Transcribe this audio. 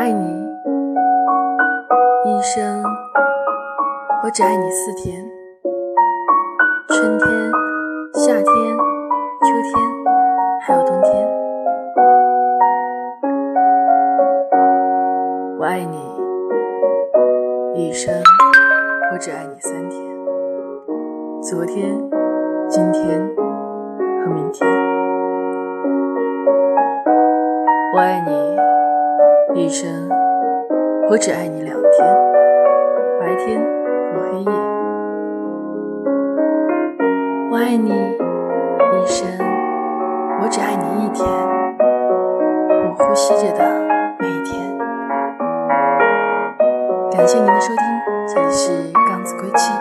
爱你。一生，我只爱你四天：春天、夏天、秋天，还有冬天。我爱你。一生，我只爱你三天：昨天、今天和明天。我爱你。一生。我只爱你两天，白天和黑夜。我爱你一生，我只爱你一天，我呼吸着的每一天。感谢您的收听。这里是刚子归期